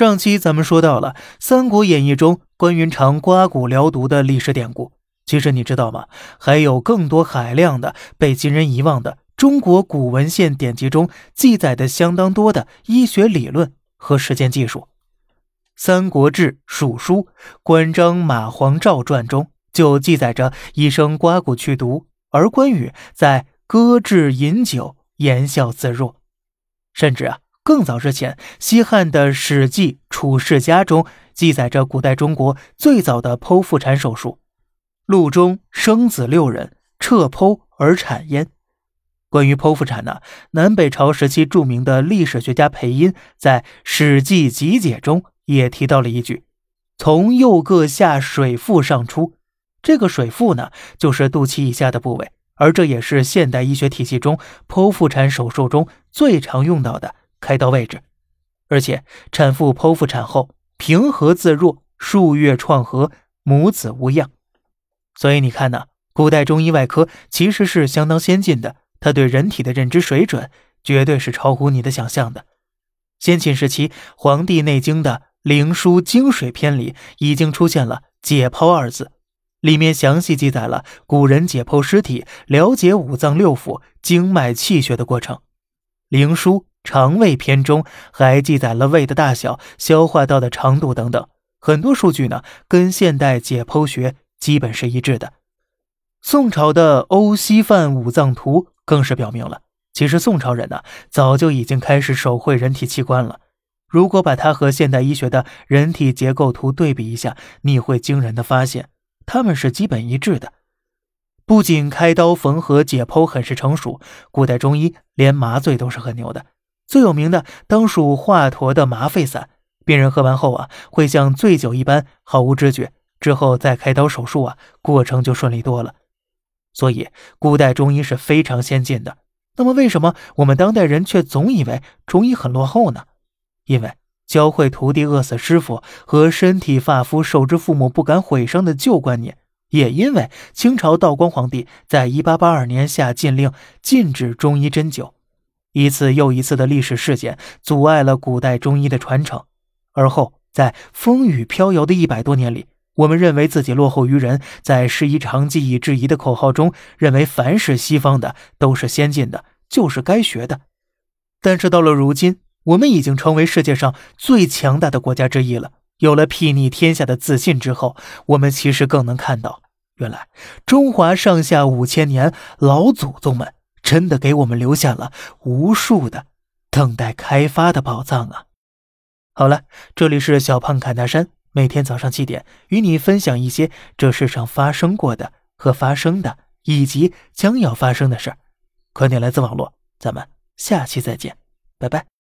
上期咱们说到了《三国演义》中关云长刮骨疗毒的历史典故，其实你知道吗？还有更多海量的被今人遗忘的中国古文献典籍中记载的相当多的医学理论和实践技术。《三国志·蜀书·关张马黄赵传》中就记载着医生刮骨去毒，而关羽在搁置饮酒，言笑自若，甚至啊。更早之前，西汉的《史记·楚世家》中记载着古代中国最早的剖腹产手术。陆中生子六人，彻剖而产焉。关于剖腹产呢，南北朝时期著名的历史学家裴殷在《史记集解》中也提到了一句：“从右各下水腹上出。”这个水腹呢，就是肚脐以下的部位，而这也是现代医学体系中剖腹产手术中最常用到的。开刀位置，而且产妇剖腹产后平和自若，数月创合，母子无恙。所以你看呢，古代中医外科其实是相当先进的，它对人体的认知水准绝对是超乎你的想象的。先秦时期，《黄帝内经》的《灵枢·经水篇》里已经出现了“解剖”二字，里面详细记载了古人解剖尸体、了解五脏六腑、经脉气血的过程，《灵枢》。肠胃篇中还记载了胃的大小、消化道的长度等等，很多数据呢跟现代解剖学基本是一致的。宋朝的《欧西范五脏图》更是表明了，其实宋朝人呢早就已经开始手绘人体器官了。如果把它和现代医学的人体结构图对比一下，你会惊人的发现，他们是基本一致的。不仅开刀缝合解剖很是成熟，古代中医连麻醉都是很牛的。最有名的当属华佗的麻沸散，病人喝完后啊，会像醉酒一般毫无知觉，之后再开刀手术啊，过程就顺利多了。所以古代中医是非常先进的。那么为什么我们当代人却总以为中医很落后呢？因为教会徒弟饿死师傅和身体发肤受之父母不敢毁伤的旧观念，也因为清朝道光皇帝在一八八二年下禁令禁止中医针灸。一次又一次的历史事件阻碍了古代中医的传承，而后在风雨飘摇的一百多年里，我们认为自己落后于人，在“师夷长技以制夷”的口号中，认为凡是西方的都是先进的，就是该学的。但是到了如今，我们已经成为世界上最强大的国家之一了，有了睥睨天下的自信之后，我们其实更能看到，原来中华上下五千年老祖宗们。真的给我们留下了无数的等待开发的宝藏啊！好了，这里是小胖侃大山，每天早上七点与你分享一些这世上发生过的和发生的，以及将要发生的事儿。观点来自网络，咱们下期再见，拜拜。